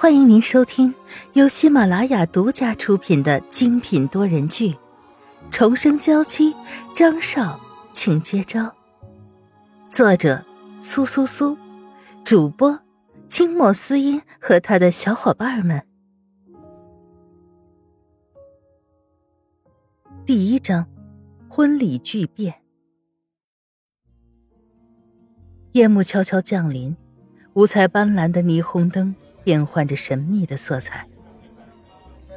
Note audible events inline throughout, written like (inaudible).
欢迎您收听由喜马拉雅独家出品的精品多人剧《重生娇妻》，张少，请接招。作者：苏苏苏，主播：清末思音和他的小伙伴们。第一章：婚礼巨变。夜幕悄悄降临，五彩斑斓的霓虹灯。变换着神秘的色彩。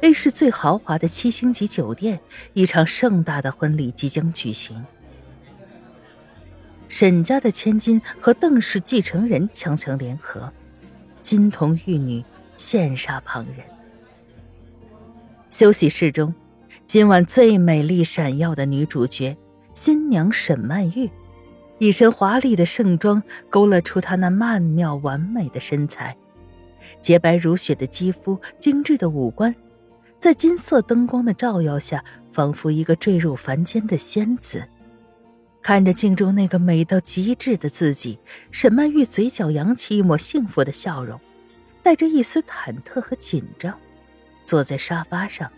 A 市最豪华的七星级酒店，一场盛大的婚礼即将举行。沈家的千金和邓氏继承人强强联合，金童玉女羡煞旁人。休息室中，今晚最美丽闪耀的女主角新娘沈曼玉，一身华丽的盛装勾勒出她那曼妙完美的身材。洁白如雪的肌肤，精致的五官，在金色灯光的照耀下，仿佛一个坠入凡间的仙子。看着镜中那个美到极致的自己，沈曼玉嘴角扬起一抹幸福的笑容，带着一丝忐忑和紧张，坐在沙发上，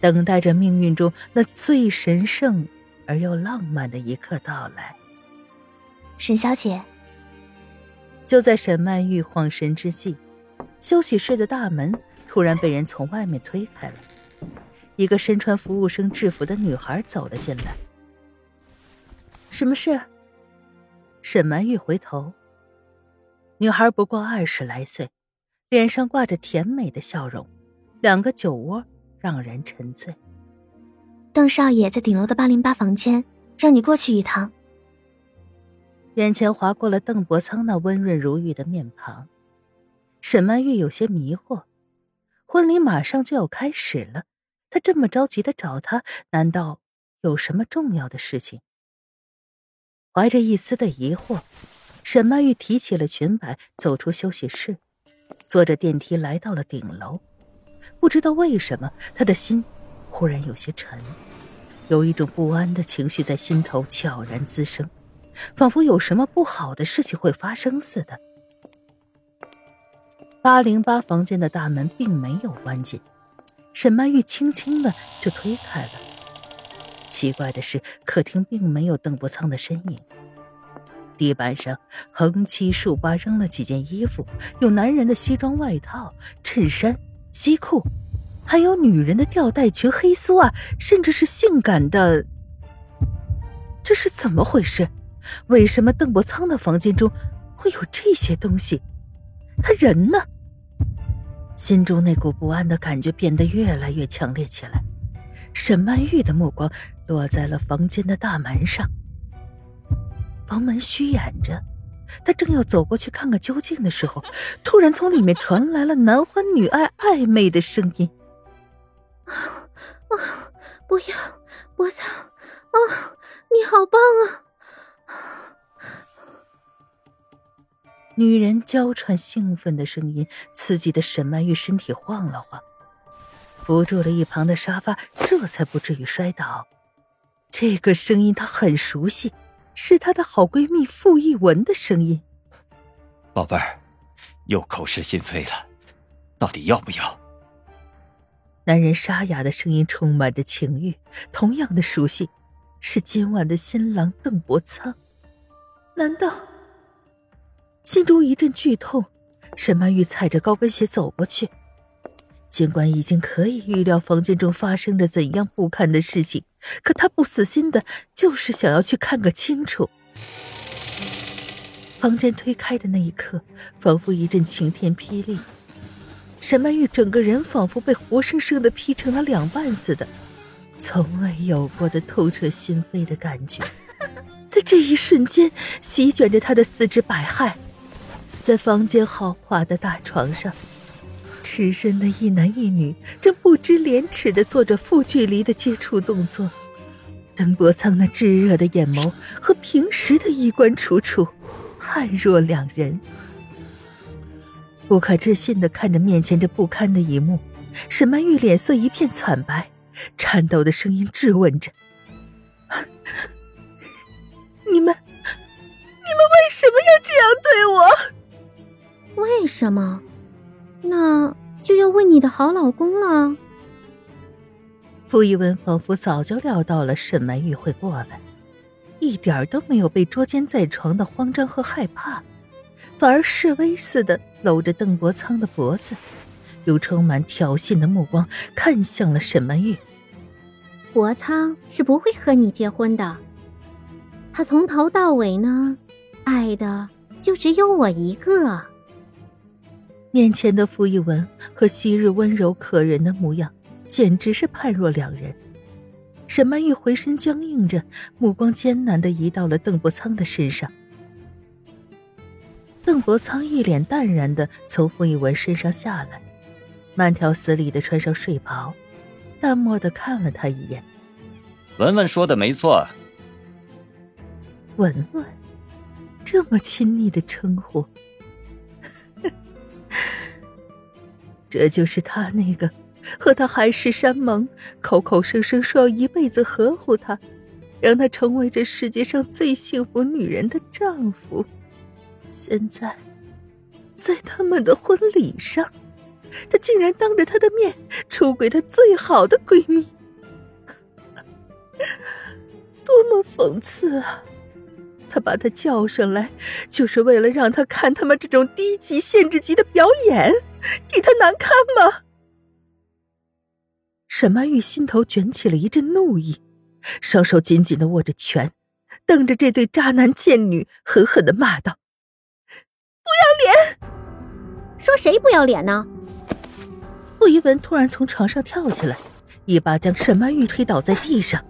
等待着命运中那最神圣而又浪漫的一刻到来。沈小姐，就在沈曼玉恍神之际。休息室的大门突然被人从外面推开了，一个身穿服务生制服的女孩走了进来。什么事？沈曼玉回头，女孩不过二十来岁，脸上挂着甜美的笑容，两个酒窝让人沉醉。邓少爷在顶楼的八零八房间，让你过去一趟。眼前划过了邓伯苍那温润如玉的面庞。沈曼玉有些迷惑，婚礼马上就要开始了，他这么着急的找他，难道有什么重要的事情？怀着一丝的疑惑，沈曼玉提起了裙摆，走出休息室，坐着电梯来到了顶楼。不知道为什么，他的心忽然有些沉，有一种不安的情绪在心头悄然滋生，仿佛有什么不好的事情会发生似的。八零八房间的大门并没有关紧，沈曼玉轻轻的就推开了。奇怪的是，客厅并没有邓伯苍的身影。地板上横七竖八扔了几件衣服，有男人的西装外套、衬衫、西裤，还有女人的吊带裙、黑丝袜，甚至是性感的。这是怎么回事？为什么邓伯苍的房间中会有这些东西？他人呢？心中那股不安的感觉变得越来越强烈起来。沈曼玉的目光落在了房间的大门上，房门虚掩着，他正要走过去看个究竟的时候，突然从里面传来了男欢女爱暧昧的声音：“啊啊，不要，我操！啊，你好棒啊！”女人娇喘兴奋的声音刺激的沈曼玉身体晃了晃，扶住了一旁的沙发，这才不至于摔倒。这个声音她很熟悉，是她的好闺蜜傅艺文的声音。宝贝儿，又口是心非了，到底要不要？男人沙哑的声音充满着情欲，同样的熟悉，是今晚的新郎邓伯苍。难道？心中一阵剧痛，沈曼玉踩着高跟鞋走过去。尽管已经可以预料房间中发生着怎样不堪的事情，可她不死心的，就是想要去看个清楚。房间推开的那一刻，仿佛一阵晴天霹雳，沈曼玉整个人仿佛被活生生的劈成了两半似的，从未有过的透彻心扉的感觉，在这一瞬间席卷着她的四肢百骸。在房间豪华的大床上，赤身的一男一女正不知廉耻的做着负距离的接触动作。邓伯苍那炙热的眼眸和平时的衣冠楚楚判若两人。不可置信的看着面前这不堪的一幕，沈曼玉脸色一片惨白，颤抖的声音质问着：“你们，你们为什么要这样对我？”为什么？那就要问你的好老公了。傅一文仿佛早就料到了沈曼玉会过来，一点都没有被捉奸在床的慌张和害怕，反而示威似的搂着邓伯苍的脖子，用充满挑衅的目光看向了沈曼玉。伯苍是不会和你结婚的，他从头到尾呢，爱的就只有我一个。面前的傅一文和昔日温柔可人的模样，简直是判若两人。沈曼玉回身僵硬着，目光艰难的移到了邓伯苍的身上。邓伯苍一脸淡然的从傅一文身上下来，慢条斯理的穿上睡袍。淡漠的看了他一眼，文文说的没错。文文，这么亲昵的称呼，这就是他那个和他海誓山盟、口口声声说要一辈子呵护他，让他成为这世界上最幸福女人的丈夫。现在，在他们的婚礼上。他竟然当着她的面出轨她最好的闺蜜，多么讽刺啊！他把她叫上来，就是为了让她看他们这种低级、限制级的表演，给他难堪吗？沈曼玉心头卷起了一阵怒意，双手紧紧的握着拳，瞪着这对渣男贱女，狠狠的骂道：“不要脸！说谁不要脸呢？”傅一文突然从床上跳起来，一把将沈曼玉推倒在地上。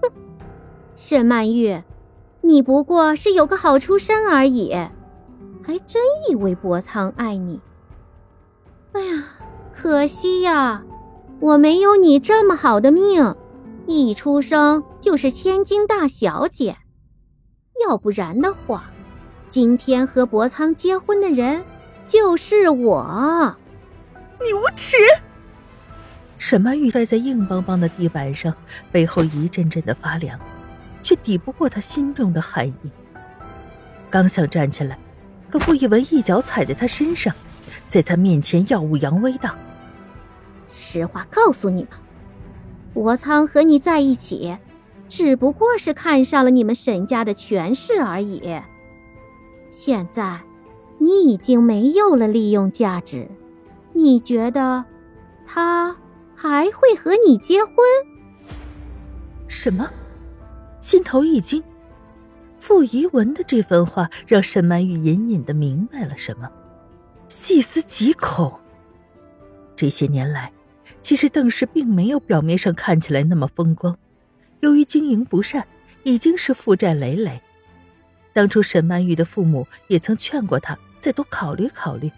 哼，沈曼玉，你不过是有个好出身而已，还真以为博苍爱你？哎呀，可惜呀，我没有你这么好的命，一出生就是千金大小姐。要不然的话，今天和博苍结婚的人就是我。你无耻！沈曼玉摔在硬邦邦的地板上，背后一阵阵的发凉，却抵不过他心中的寒意。刚想站起来，可顾一文一脚踩在他身上，在他面前耀武扬威道：“实话告诉你们，博仓和你在一起，只不过是看上了你们沈家的权势而已。现在，你已经没有了利用价值。”你觉得他还会和你结婚？什么？心头一惊，傅仪文的这番话让沈曼玉隐隐的明白了什么，细思极恐。这些年来，其实邓氏并没有表面上看起来那么风光，由于经营不善，已经是负债累累。当初沈曼玉的父母也曾劝过他再多考虑考虑。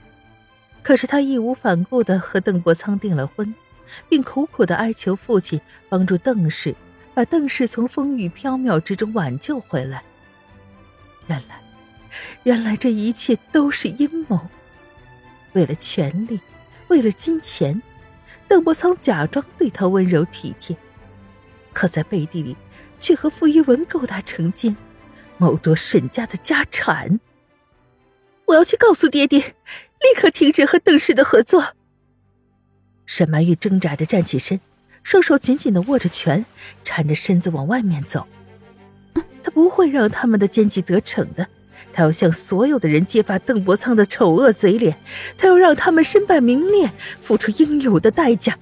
可是他义无反顾的和邓伯苍订了婚，并苦苦的哀求父亲帮助邓氏把邓氏从风雨飘渺之中挽救回来。原来，原来这一切都是阴谋。为了权力，为了金钱，邓伯苍假装对他温柔体贴，可在背地里却和傅一文勾搭成奸，谋夺沈家的家产。我要去告诉爹爹，立刻停止和邓氏的合作。沈曼玉挣扎着站起身，双手紧紧的握着拳，缠着身子往外面走。他不会让他们的奸计得逞的，他要向所有的人揭发邓伯苍的丑恶嘴脸，他要让他们身败名裂，付出应有的代价。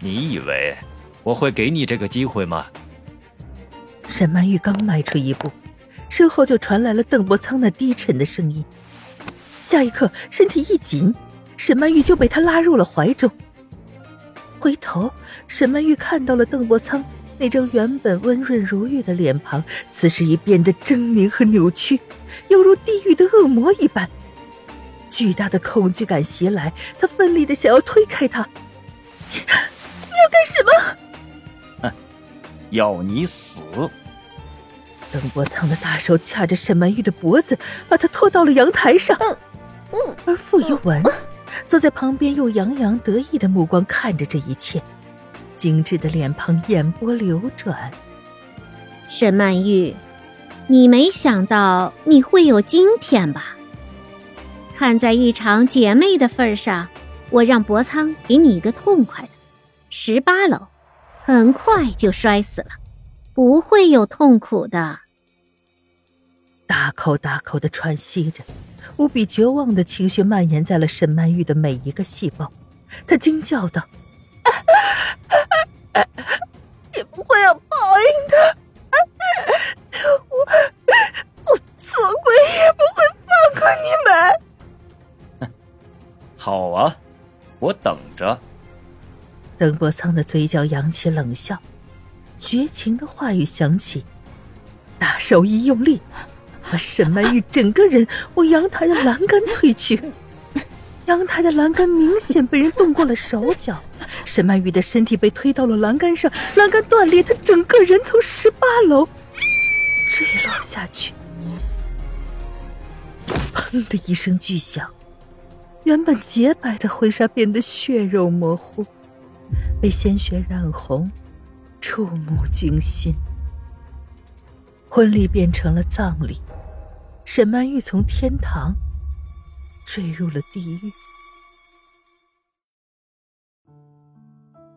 你以为我会给你这个机会吗？沈曼玉刚迈出一步。身后就传来了邓伯苍那低沉的声音，下一刻身体一紧，沈曼玉就被他拉入了怀中。回头，沈曼玉看到了邓伯苍那张原本温润如玉的脸庞，此时已变得狰狞和扭曲，犹如地狱的恶魔一般。巨大的恐惧感袭来，他奋力的想要推开他。你要干什么？哼，要你死！邓伯苍的大手掐着沈曼玉的脖子，把她拖到了阳台上。而傅一文则在旁边用洋洋得意的目光看着这一切，精致的脸庞眼波流转。沈曼玉，你没想到你会有今天吧？看在一场姐妹的份上，我让博仓给你一个痛快的，十八楼，很快就摔死了，不会有痛苦的。大口大口的喘息着，无比绝望的情绪蔓延在了沈曼玉的每一个细胞。她惊叫道：“你不会有报应的！我我做鬼也不会放过你们！” (laughs) 好啊，我等着。邓伯苍的嘴角扬起冷笑，绝情的话语响起，大手一用力。把沈曼玉整个人往阳台的栏杆推去，阳台的栏杆明显被人动过了手脚，沈曼玉的身体被推到了栏杆上，栏杆断裂，她整个人从十八楼坠落下去。砰的一声巨响，原本洁白的婚纱变得血肉模糊，被鲜血染红，触目惊心。婚礼变成了葬礼。沈曼玉从天堂坠入了地狱。